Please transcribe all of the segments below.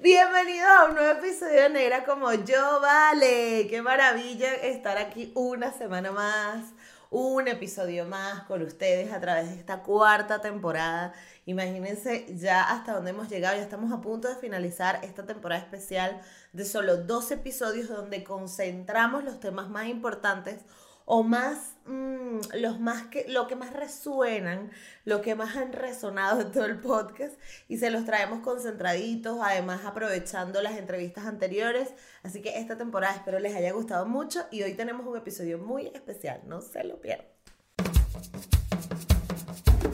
Bienvenido a un nuevo episodio de Negra como yo, vale. Qué maravilla estar aquí una semana más, un episodio más con ustedes a través de esta cuarta temporada. Imagínense ya hasta dónde hemos llegado, ya estamos a punto de finalizar esta temporada especial de solo dos episodios donde concentramos los temas más importantes o más, mm, los más que, lo que más resuenan, lo que más han resonado en todo el podcast y se los traemos concentraditos, además aprovechando las entrevistas anteriores. Así que esta temporada espero les haya gustado mucho y hoy tenemos un episodio muy especial, no se lo pierdan.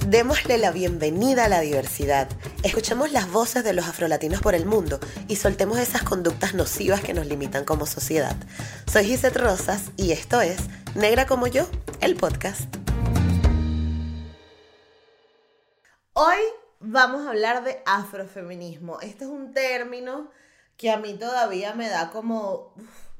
Démosle la bienvenida a la diversidad. Escuchemos las voces de los afrolatinos por el mundo y soltemos esas conductas nocivas que nos limitan como sociedad. Soy Gisette Rosas y esto es Negra como yo, el podcast. Hoy vamos a hablar de afrofeminismo. Este es un término que a mí todavía me da como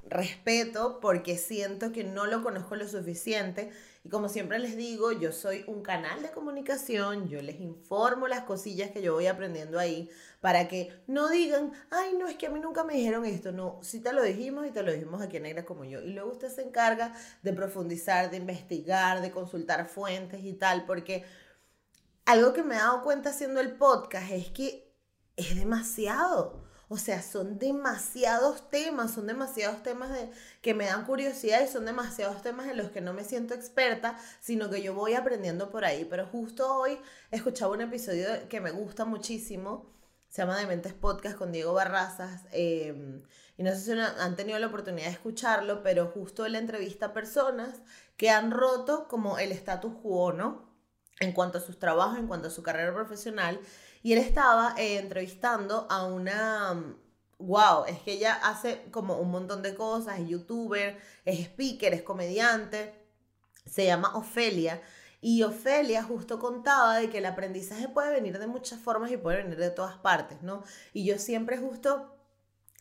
respeto porque siento que no lo conozco lo suficiente y como siempre les digo, yo soy un canal de comunicación, yo les informo las cosillas que yo voy aprendiendo ahí para que no digan, ay, no, es que a mí nunca me dijeron esto. No, sí te lo dijimos y te lo dijimos aquí en Negra como yo. Y luego usted se encarga de profundizar, de investigar, de consultar fuentes y tal, porque algo que me he dado cuenta haciendo el podcast es que es demasiado. O sea, son demasiados temas, son demasiados temas de, que me dan curiosidad y son demasiados temas en los que no me siento experta, sino que yo voy aprendiendo por ahí. Pero justo hoy escuchaba un episodio que me gusta muchísimo, se llama Dementes Podcast con Diego Barrazas. Em, y no sé si han tenido la oportunidad de escucharlo, pero justo él entrevista a personas que han roto como el status quo, ¿no? En cuanto a sus trabajos, en cuanto a su carrera profesional. Y él estaba eh, entrevistando a una... Wow, es que ella hace como un montón de cosas, es youtuber, es speaker, es comediante, se llama Ofelia. Y Ofelia justo contaba de que el aprendizaje puede venir de muchas formas y puede venir de todas partes, ¿no? Y yo siempre justo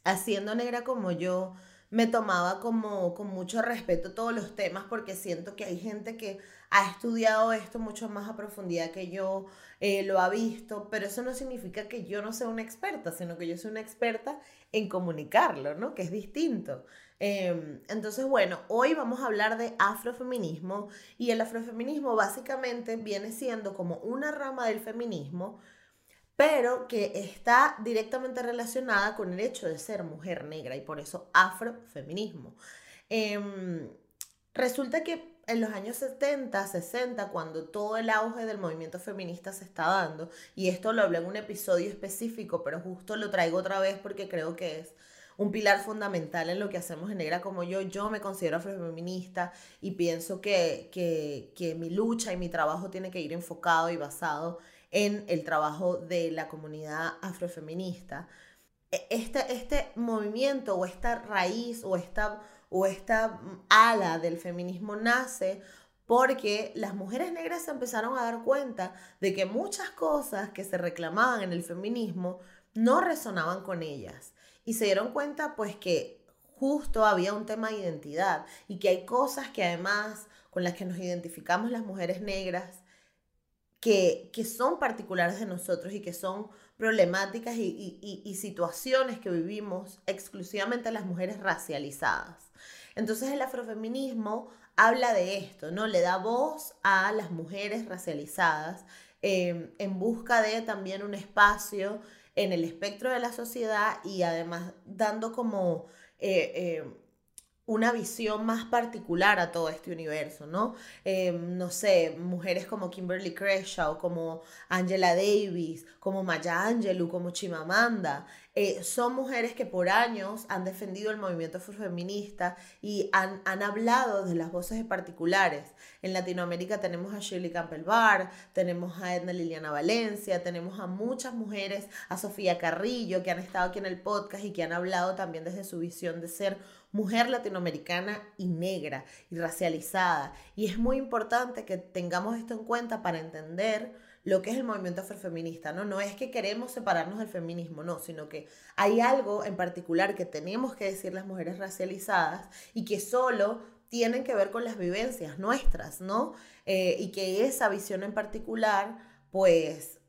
haciendo negra como yo, me tomaba como con mucho respeto todos los temas porque siento que hay gente que ha estudiado esto mucho más a profundidad que yo, eh, lo ha visto, pero eso no significa que yo no sea una experta, sino que yo soy una experta en comunicarlo, ¿no? Que es distinto. Em, entonces, bueno, hoy vamos a hablar de afrofeminismo y el afrofeminismo básicamente viene siendo como una rama del feminismo pero que está directamente relacionada con el hecho de ser mujer negra y por eso afrofeminismo. Em, resulta que en los años 70, 60, cuando todo el auge del movimiento feminista se está dando, y esto lo hablé en un episodio específico, pero justo lo traigo otra vez porque creo que es un pilar fundamental en lo que hacemos en Negra como yo. Yo me considero afrofeminista y pienso que, que, que mi lucha y mi trabajo tiene que ir enfocado y basado en el trabajo de la comunidad afrofeminista. Este, este movimiento o esta raíz o esta, o esta ala del feminismo nace porque las mujeres negras se empezaron a dar cuenta de que muchas cosas que se reclamaban en el feminismo no resonaban con ellas. Y se dieron cuenta pues que justo había un tema de identidad y que hay cosas que además con las que nos identificamos las mujeres negras que, son particulares de nosotros y que son problemáticas y, situaciones que vivimos exclusivamente las mujeres racializadas. Entonces el afrofeminismo habla de esto, ¿no? Le da voz a las mujeres racializadas em, en busca de también un espacio en el espectro de la sociedad y además dando como eh, eh, una visión más particular a todo este universo, ¿no? Em, no sé, mujeres como Kimberly Crenshaw, como Angela Davis, como Maya Angelou, como Chimamanda, eh, son mujeres que por años han defendido el movimiento feminista y han, han, hablado de las voces de particulares. En Latinoamérica tenemos a Shirley Campbell Barr, tenemos a Edna Liliana Valencia, tenemos a muchas mujeres, a Sofía Carrillo, que han estado aquí en el podcast y que han hablado también desde su visión de ser mujer latinoamericana y negra y racializada. Y es muy importante que tengamos esto en cuenta para entender lo que es el movimiento afrofeminista, ¿no? No es que queremos separarnos del feminismo, no, sino que hay algo en particular que tenemos que decir las mujeres racializadas y que solo tienen que ver con las vivencias nuestras, ¿no? Eh, y que esa visión en particular, pues,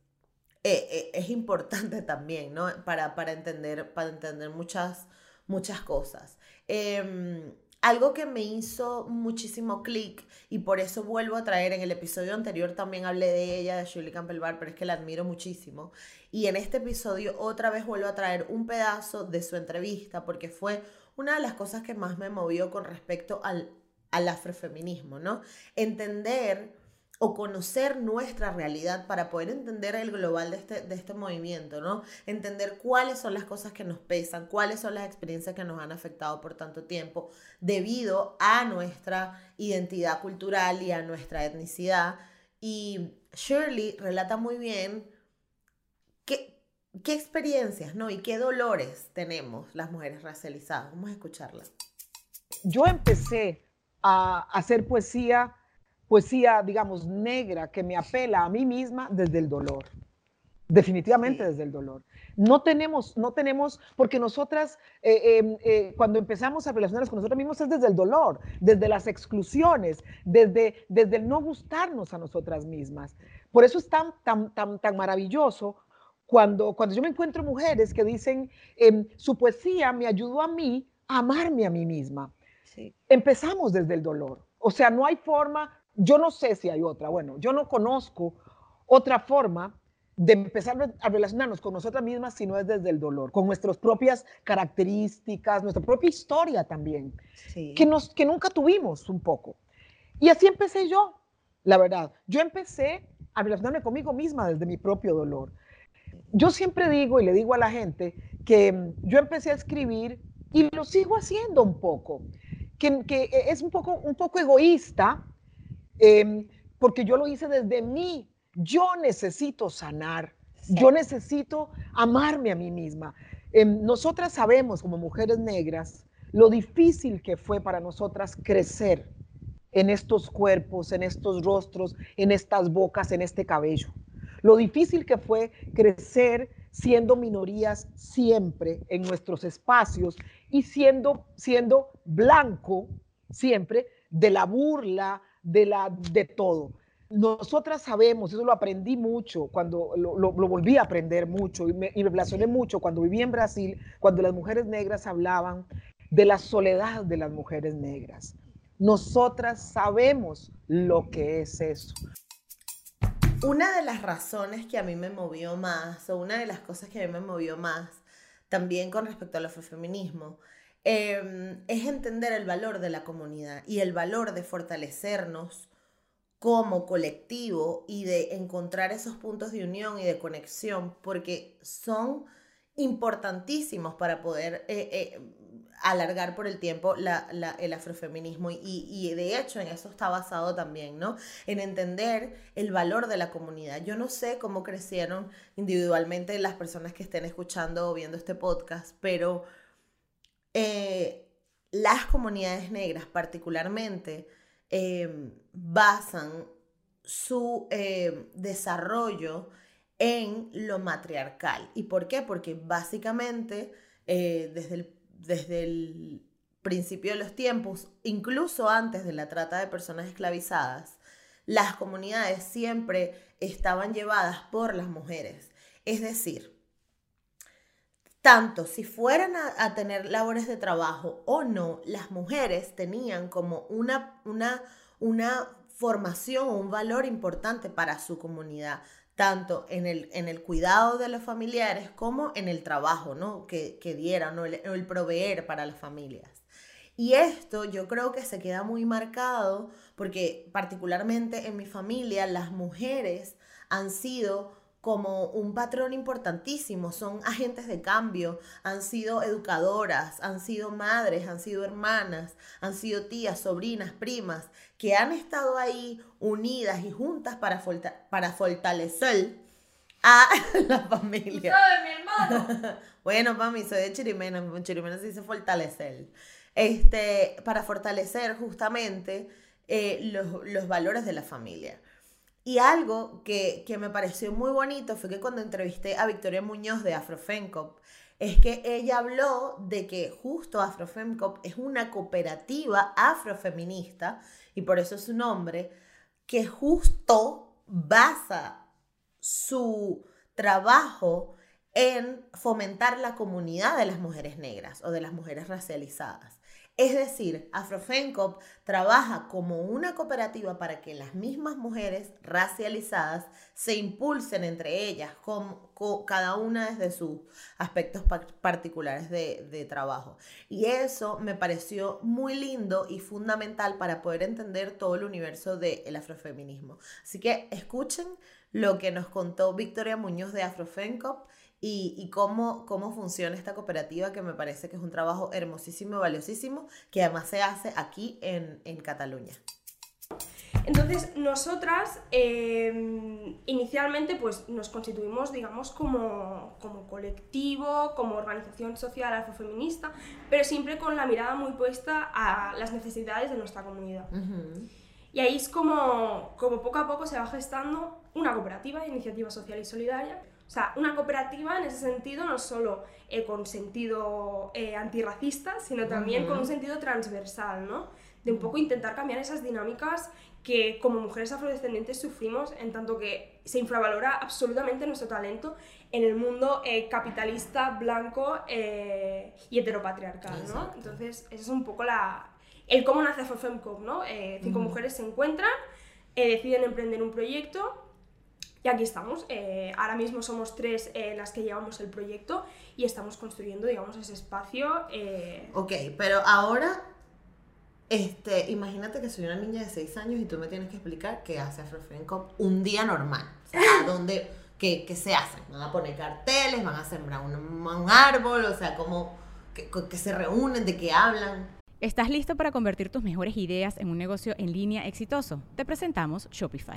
eh, eh, es importante también, ¿no? Para, para, entender, para entender muchas, muchas cosas. Algo que me hizo muchísimo clic y por eso vuelvo a traer, en el episodio anterior también hablé de ella, de Shirley Campbell Barr, pero es que la admiro muchísimo. Y en este episodio otra vez vuelvo a traer un pedazo de su entrevista porque fue una de las cosas que más me movió con respecto al, al afrofeminismo, ¿no? Entender o conocer nuestra realidad para poder entender el global de este, de este movimiento, ¿no? Entender cuáles son las cosas que nos pesan, cuáles son las experiencias que nos han afectado por tanto tiempo debido a nuestra identidad cultural y a nuestra etnicidad. Y Shirley relata muy bien qué, qué experiencias, ¿no? Y qué dolores tenemos las mujeres racializadas. Vamos a escucharla. Yo empecé a hacer poesía poesía, digamos, negra que me apela a mí misma desde el dolor. Definitivamente desde el dolor. No tenemos, no tenemos, porque nosotras, eh, em, eh, cuando empezamos a relacionarnos con nosotros mismos es desde el dolor, desde las exclusiones, desde, desde el no gustarnos a nosotras mismas. Por eso es tan, tan, tan, tan maravilloso cuando, cuando yo me encuentro mujeres que dicen, em, su poesía me ayudó a mí a amarme a mí misma. Empezamos desde el dolor. O sea, no hay forma, yo no sé si hay otra, bueno, yo no conozco otra forma de empezar a relacionarnos con nosotras mismas si no es desde el dolor, con nuestras propias características, nuestra propia historia también, que, nos, que nunca tuvimos un poco. Y así empecé yo, la verdad. Yo empecé a relacionarme conmigo misma desde mi propio dolor. Yo siempre digo y le digo a la gente que mm, yo empecé a escribir y lo sigo haciendo un poco, que, que es un poco, un poco egoísta, Em, porque yo lo hice desde mí. Yo necesito sanar, yo necesito amarme a mí misma. Em, nosotras sabemos como mujeres negras lo difícil que fue para nosotras crecer en estos cuerpos, en estos rostros, en estas bocas, en este cabello. Lo difícil que fue crecer siendo minorías siempre en nuestros espacios y siendo, siendo blanco siempre de la burla, de, la, de todo. Nosotras sabemos, eso lo aprendí mucho cuando lo, volví a aprender mucho y me, y relacioné mucho cuando viví en Brasil, cuando las mujeres negras hablaban de la soledad de las mujeres negras. Nosotras sabemos lo que es eso. Una de las razones que a mí me movió más, o una de las cosas que a mí me movió más, también con respecto al afrofeminismo, Em, es entender el valor de la comunidad y el valor de fortalecernos como colectivo y de encontrar esos puntos de unión y de conexión, porque son importantísimos para poder eh, eh, alargar por el tiempo el afrofeminismo y, y, de hecho en eso está basado también, ¿no? En entender el valor de la comunidad. Yo no sé cómo crecieron individualmente las personas que estén escuchando o viendo este podcast, pero eh, las comunidades negras particularmente em, basan su em, desarrollo en lo matriarcal. ¿Y por qué? Porque básicamente eh, desde, el, desde el principio de los tiempos, incluso antes de la trata de personas esclavizadas, las comunidades siempre estaban llevadas por las mujeres. Es decir, tanto si fueran a, tener labores de trabajo o no, las mujeres tenían como una, una, una formación o un valor importante para su comunidad, tanto en el, en el cuidado de los familiares como en el trabajo ¿no? que, que dieran o el, el proveer para las familias. Y esto yo creo que se queda muy marcado porque particularmente en mi familia las mujeres han sido como un patrón importantísimo, son agentes de cambio, han sido educadoras, han sido madres, han sido hermanas, han sido tías, sobrinas, primas, que han estado ahí unidas y juntas para, para fortalecer a la familia. mi hermano? bueno, mami, soy de Chirimena, en Chirimena se dice fortalecer. Este, para fortalecer justamente eh, los, los valores de la familia. Y algo que, me pareció muy bonito fue que cuando entrevisté a Victoria Muñoz de Afrofemcop, es que ella habló de que justo Afrofemcop es una cooperativa afrofeminista, y por eso es su nombre, que justo basa su trabajo en fomentar la comunidad de las mujeres negras o de las mujeres racializadas. Es decir, Afrofencop trabaja como una cooperativa para que las mismas mujeres racializadas se impulsen entre ellas, cada una desde sus aspectos particulares de, de trabajo. Y eso me pareció muy lindo y fundamental para poder entender todo el universo del afrofeminismo. Así que escuchen lo que nos contó Victoria Muñoz de Afrofencop y, cómo, cómo funciona esta cooperativa, que me parece que es un trabajo hermosísimo y valiosísimo, que además se hace aquí en, en Cataluña. Entonces, nosotras em, inicialmente pues, nos constituimos, digamos, como, como, colectivo, como organización social afrofeminista, pero siempre con la mirada muy puesta a las necesidades de nuestra comunidad. Y ahí es como, como poco a poco se va gestando una cooperativa de iniciativa social y solidaria o sea, una cooperativa en ese sentido no solo eh, con sentido eh, antirracista, sino también con un sentido transversal, ¿no? De un poco intentar cambiar esas dinámicas que como mujeres afrodescendientes sufrimos en tanto que se infravalora absolutamente nuestro talento en el mundo eh, capitalista, blanco y heteropatriarcal, ¿no? Entonces, esa es un poco la, el cómo nace Afrofemcop, ¿no? cinco mujeres se encuentran, deciden emprender un proyecto y aquí estamos. Eh, ahora mismo somos tres eh, las que llevamos el proyecto y estamos construyendo, digamos, ese espacio. Eh... Ok, pero ahora, este, imagínate que soy una niña de 6 años y tú me tienes que explicar qué hace Afrofencop un día normal. O sea, ¿dónde, qué, qué, se hace? ¿Van a poner carteles? ¿Van a sembrar un, un árbol? O sea, ¿cómo que, que se reúnen? ¿De qué hablan? ¿Estás listo para convertir tus mejores ideas en un negocio en línea exitoso? Te presentamos Shopify.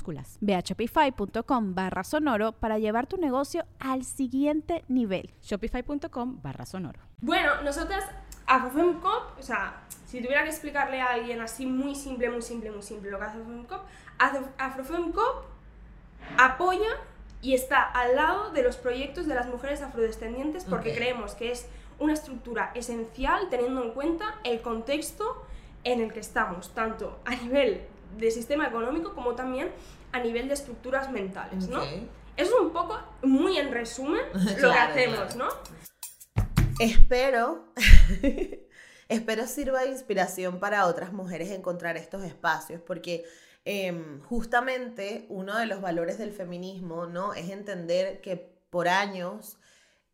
Ve a shopify.com barra sonoro para llevar tu negocio al siguiente nivel. Shopify.com barra sonoro. Bueno, nosotras, Afrofemcop, o sea, si tuviera que explicarle a alguien así muy simple, muy simple, muy simple lo que hace Afrofemcop, Afrofemcop apoya y está al lado de los proyectos de las mujeres afrodescendientes porque creemos que es una estructura esencial teniendo en cuenta el contexto en el que estamos, tanto a nivel de sistema económico como también a nivel de estructuras mentales, ¿no? Es un poco, muy en resumen, lo que hacemos, ¿no? Espero, espero sirva de inspiración para otras mujeres encontrar estos espacios, porque em, justamente uno de los valores del feminismo, ¿no? Es entender que por años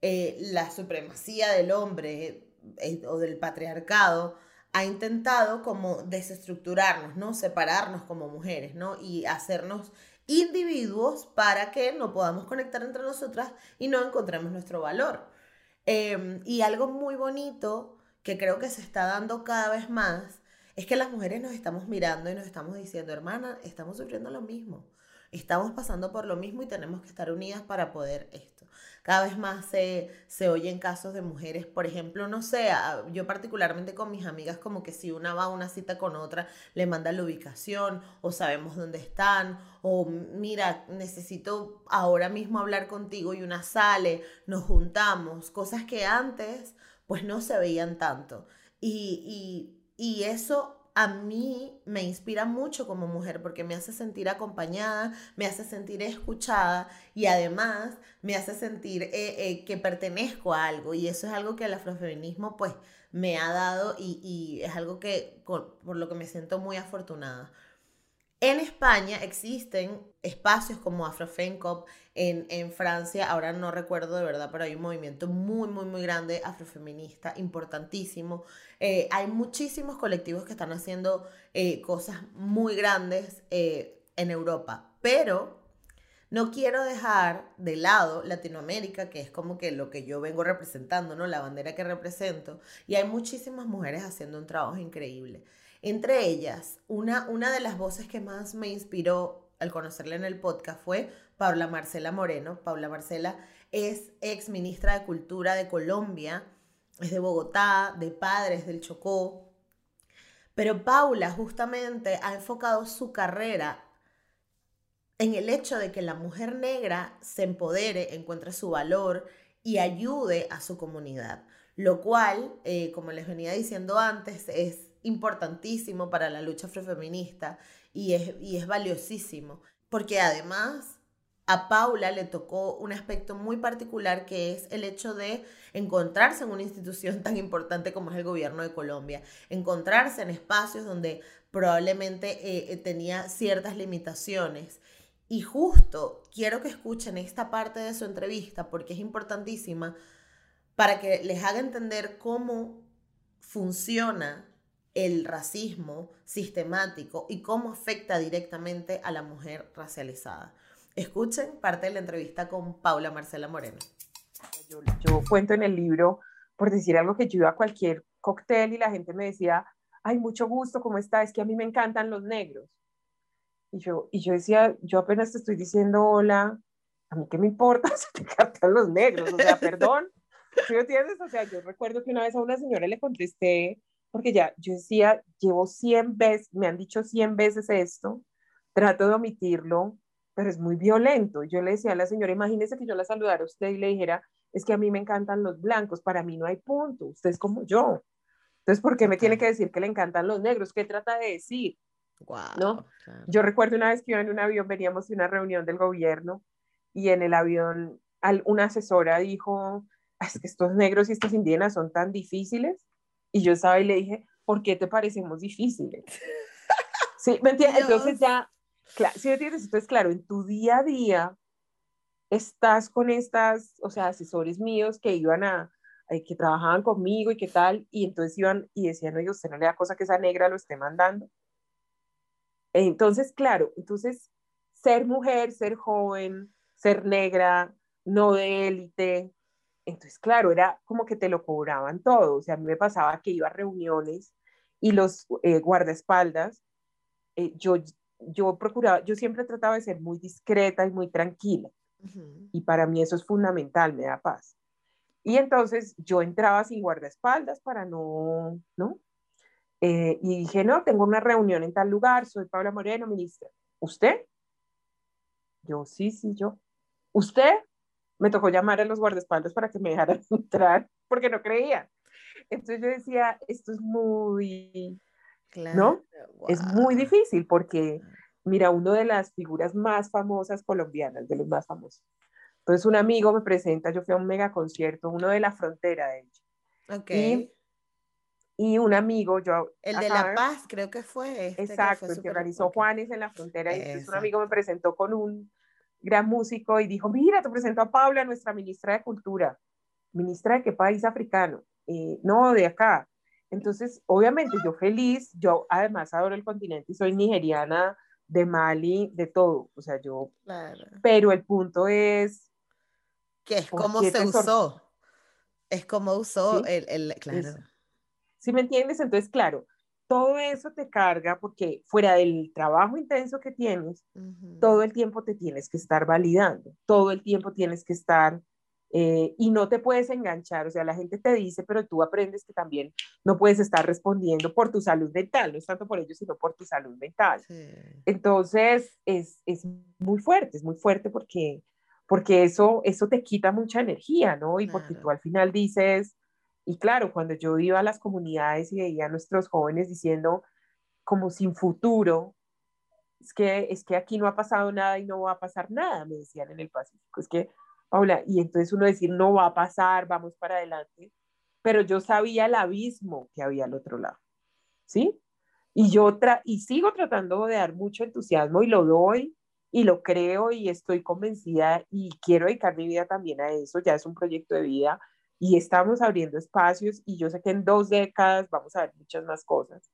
eh, la supremacía del hombre eh, o del patriarcado ha intentado como desestructurarnos, ¿no? Separarnos como mujeres, ¿no? Y hacernos individuos para que no podamos conectar entre nosotras y no encontremos nuestro valor. Em, y algo muy bonito que creo que se está dando cada vez más es que las mujeres nos estamos mirando y nos estamos diciendo, hermana, estamos sufriendo lo mismo, estamos pasando por lo mismo y tenemos que estar unidas para poder esto. Cada vez más se, se oyen casos de mujeres, por ejemplo, no sé, yo particularmente con mis amigas, como que si una va a una cita con otra, le manda la ubicación o sabemos dónde están, o mira, necesito ahora mismo hablar contigo y una sale, nos juntamos, cosas que antes pues no se veían tanto. Y, y, y eso a mí me inspira mucho como mujer porque me hace sentir acompañada, me hace sentir escuchada y además me hace sentir eh, eh, que pertenezco a algo y eso es algo que el afrofeminismo pues me ha dado y, es algo que por lo que me siento muy afortunada. En España existen espacios como Afrofencop, en, en Francia, ahora no recuerdo de verdad, pero hay un movimiento muy, muy, muy grande afrofeminista, importantísimo. Eh, hay muchísimos colectivos que están haciendo eh, cosas muy grandes eh, en Europa, pero no quiero dejar de lado Latinoamérica, que es como que lo que yo vengo representando, ¿no? La bandera que represento, y hay muchísimas mujeres haciendo un trabajo increíble. Entre ellas, una, una de las voces que más me inspiró al conocerla en el podcast fue Paula Marcela Moreno. Paula Marcela es ex ministra de Cultura de Colombia, es de Bogotá, de Padres del Chocó. Pero Paula justamente ha enfocado su carrera en el hecho de que la mujer negra se empodere, encuentre su valor y ayude a su comunidad. Lo cual, eh, como les venía diciendo antes, es importantísimo para la lucha afrofeminista y es, y es valiosísimo, porque además a Paula le tocó un aspecto muy particular que es el hecho de encontrarse en una institución tan importante como es el gobierno de Colombia, encontrarse en espacios donde probablemente eh, tenía ciertas limitaciones. Y justo quiero que escuchen esta parte de su entrevista porque es importantísima para que les haga entender cómo funciona el racismo sistemático y cómo afecta directamente a la mujer racializada. Escuchen parte de la entrevista con Paula Marcela Moreno. Yo, cuento en el libro, por decir algo, que yo iba a cualquier cóctel y la gente me decía, ay, mucho gusto, ¿cómo está? Es que a mí me encantan los negros. Y yo, y yo decía, yo apenas te estoy diciendo hola, a mí qué me importa si te encantan los negros, o sea, perdón. ¿Sí me entiendes? O sea, yo recuerdo que una vez a una señora le contesté, porque ya yo decía, llevo 100 veces, me han dicho 100 veces esto, trato de omitirlo, pero es muy violento. Yo le decía a la señora, imagínese que yo la saludara a usted y le dijera, es que a mí me encantan los blancos, para mí no hay punto, usted es como yo. Entonces, ¿por qué me tiene que decir que le encantan los negros? ¿Qué trata de decir? ¿No? Yo recuerdo una vez que iba en un avión, veníamos de una reunión del gobierno y en el avión una asesora dijo, es que estos negros y estas indígenas son tan difíciles y yo estaba y le dije, ¿por qué te parecemos difíciles? ¿Sí? ¿Me entiendes? Entonces ya, claro, ¿sí me entiendes? Entonces, claro, en tu día a día estás con estas, o sea, asesores míos que iban a, que trabajaban conmigo y qué tal, y entonces iban y decían, oye, usted no le da cosa que esa negra lo esté mandando. Entonces, claro, entonces, ser mujer, ser joven, ser negra, no de élite, entonces, claro, era como que te lo cobraban todo. O sea, a mí me pasaba que iba a reuniones y los eh, guardaespaldas, eh, yo, yo procuraba, yo siempre trataba de ser muy discreta y muy tranquila. Y para mí eso es fundamental, me da paz. Y entonces yo entraba sin guardaespaldas para no, ¿no? Eh, y dije, no, tengo una reunión en tal lugar, soy Paula Moreno, ministra. ¿Usted? Yo, sí, sí, yo. ¿Usted? Me tocó llamar a los guardaespaldas para que me dejaran entrar porque no creía. Entonces yo decía, esto es muy, ¿no? Es muy difícil porque, mira, uno de las figuras más famosas colombianas, de los más famosos. Entonces un amigo me presenta, yo fui a un mega concierto, uno de la frontera, de hecho. Ok. Y, un amigo, yo... El de La Paz, creo que fue. Este exacto, el que organizó Juanes en la frontera. Y entonces un amigo me presentó con un gran músico, y dijo, mira, te presento a Paula, nuestra ministra de Cultura. ¿Ministra de qué país africano? Eh, no, de acá. Entonces, obviamente, yo feliz, yo además adoro el continente y soy nigeriana, de Mali, de todo. O sea, yo... Pero el punto es... Que es cómo se usó. Es como usó el, el... Claro. ¿Sí me entiendes? Entonces, claro, todo eso te carga porque fuera del trabajo intenso que tienes, todo el tiempo te tienes que estar validando, todo el tiempo tienes que estar Eh, y no te puedes enganchar, o sea, la gente te dice, pero tú aprendes que también no puedes estar respondiendo por tu salud mental, no es tanto por ello, sino por tu salud mental. Entonces, es, es, muy fuerte, es muy fuerte porque, porque eso, eso te quita mucha energía, ¿no? Y porque tú al final dices, y claro, cuando yo iba a las comunidades y veía a nuestros jóvenes diciendo como sin futuro, es que, es que aquí no ha pasado nada y no va a pasar nada, me decían en el Pacífico, es que Paula, y entonces uno decir, no va a pasar, vamos para adelante, pero yo sabía el abismo que había al otro lado, ¿sí? Y yo y sigo tratando de dar mucho entusiasmo y lo doy y lo creo y estoy convencida y quiero dedicar mi vida también a eso, ya es un proyecto de vida y estamos abriendo espacios y yo sé que en dos décadas vamos a ver muchas más cosas,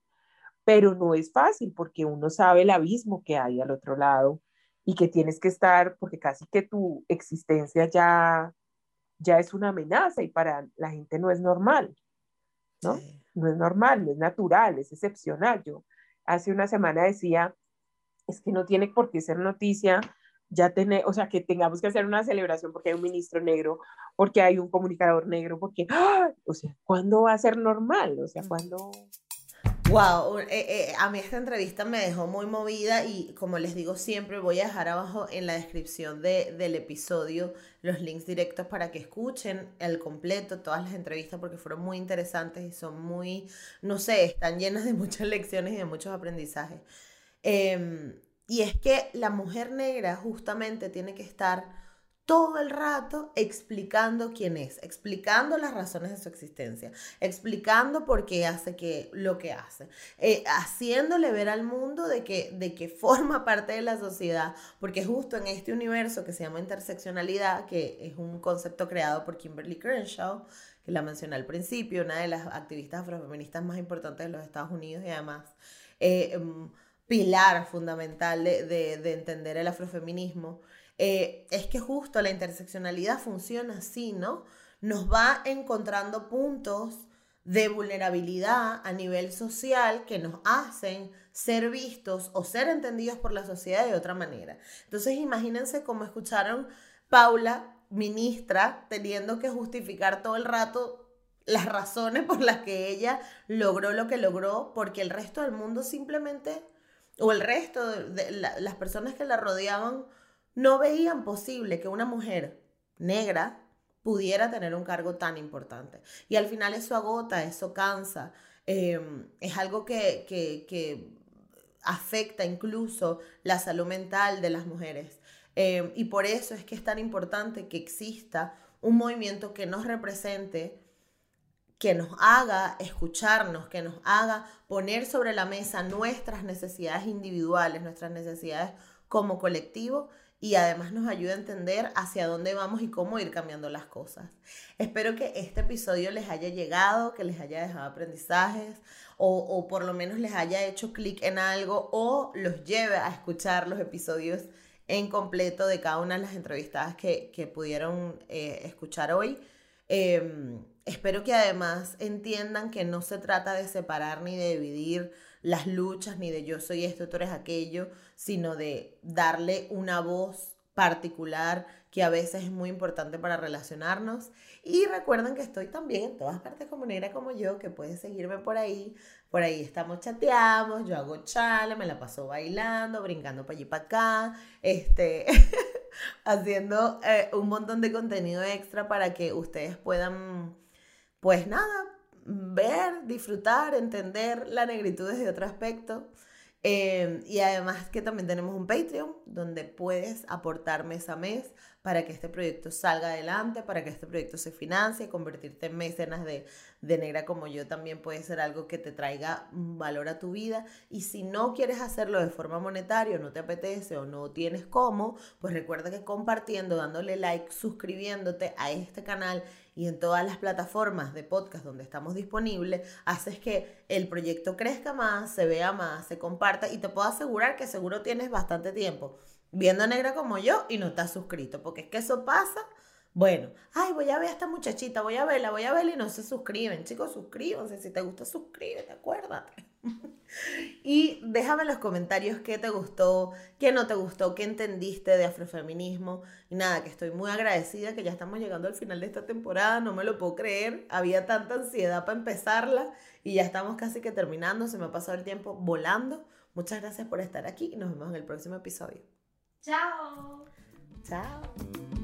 pero no es fácil porque uno sabe el abismo que hay al otro lado y que tienes que estar, porque casi que tu existencia ya, ya es una amenaza y para la gente no es normal, ¿no? No es normal, no es natural, es excepcional. Yo hace una semana decía, es que no tiene por qué ser noticia ya tener, o sea, que tengamos que hacer una celebración porque hay un ministro negro, porque hay un comunicador negro, porque, ¡ah! o sea, ¿cuándo va a ser normal? O sea, ¿cuándo... Wow, eh, eh, a mí esta entrevista me dejó muy movida y como les digo siempre voy a dejar abajo en la descripción de, del episodio los links directos para que escuchen el completo, todas las entrevistas porque fueron muy interesantes y son muy, no sé, están llenas de muchas lecciones y de muchos aprendizajes. Em, y es que la mujer negra justamente tiene que estar todo el rato explicando quién es, explicando las razones de su existencia, explicando por qué hace que, lo que hace, eh, haciéndole ver al mundo de que, de que forma parte de la sociedad, porque justo en este universo que se llama interseccionalidad, que es un concepto creado por Kimberly Crenshaw, que la mencioné al principio, una de las activistas afrofeministas más importantes de los Estados Unidos y además eh, em, pilar fundamental de, de entender el afrofeminismo. Eh, es que justo la interseccionalidad funciona así, ¿no? Nos va encontrando puntos de vulnerabilidad a nivel social que nos hacen ser vistos o ser entendidos por la sociedad de otra manera. Entonces imagínense cómo escucharon Paula, ministra, teniendo que justificar todo el rato las razones por las que ella logró lo que logró, porque el resto del mundo simplemente, o el resto de las personas que la rodeaban, no veían posible que una mujer negra pudiera tener un cargo tan importante. Y al final eso agota, eso cansa, em, es algo que, que, afecta incluso la salud mental de las mujeres. Em, y por eso es que es tan importante que exista un movimiento que nos represente, que nos haga escucharnos, que nos haga poner sobre la mesa nuestras necesidades individuales, nuestras necesidades como colectivo y además nos ayuda a entender hacia dónde vamos y cómo ir cambiando las cosas. Espero que este episodio les haya llegado, que les haya dejado aprendizajes o, por lo menos les haya hecho clic en algo o los lleve a escuchar los episodios en completo de cada una de las entrevistadas que, pudieron eh, escuchar hoy. Em, espero que además entiendan que no se trata de separar ni de dividir las luchas, ni de yo soy esto, tú eres aquello, sino de darle una voz particular que a veces es muy importante para relacionarnos. Y recuerden que estoy también en todas partes como negra como yo, que puedes seguirme por ahí. Por ahí estamos, chateamos, yo hago chale, me la paso bailando, brincando para allí para acá, este, haciendo eh, un montón de contenido extra para que ustedes puedan, pues nada, ver, disfrutar, entender la negritud desde otro aspecto. Eh, y además que también tenemos un Patreon donde puedes aportar mes a mes para que este proyecto salga adelante, para que este proyecto se financie, convertirte en mecenas de, de negra como yo también puede ser algo que te traiga valor a tu vida. Y si no quieres hacerlo de forma monetaria, no te apetece o no tienes cómo, pues recuerda que compartiendo, dándole like, suscribiéndote a este canal y en todas las plataformas de podcast donde estamos disponibles, haces que el proyecto crezca más, se vea más, se comparta y te puedo asegurar que seguro tienes bastante tiempo viendo negra como yo y no estás suscrito, porque es que eso pasa. Bueno, ay, voy a ver a esta muchachita, voy a verla, voy a verla y no se suscriben. Chicos, suscríbanse. Si te gusta, suscríbete, acuérdate. Y déjame en los comentarios qué te gustó, qué no te gustó, qué entendiste de afrofeminismo. Y nada, que estoy muy agradecida que ya estamos llegando al final de esta temporada, no me lo puedo creer. Había tanta ansiedad para empezarla y ya estamos casi que terminando, se me ha pasado el tiempo volando. Muchas gracias por estar aquí y nos vemos en el próximo episodio. Ciao，Ciao。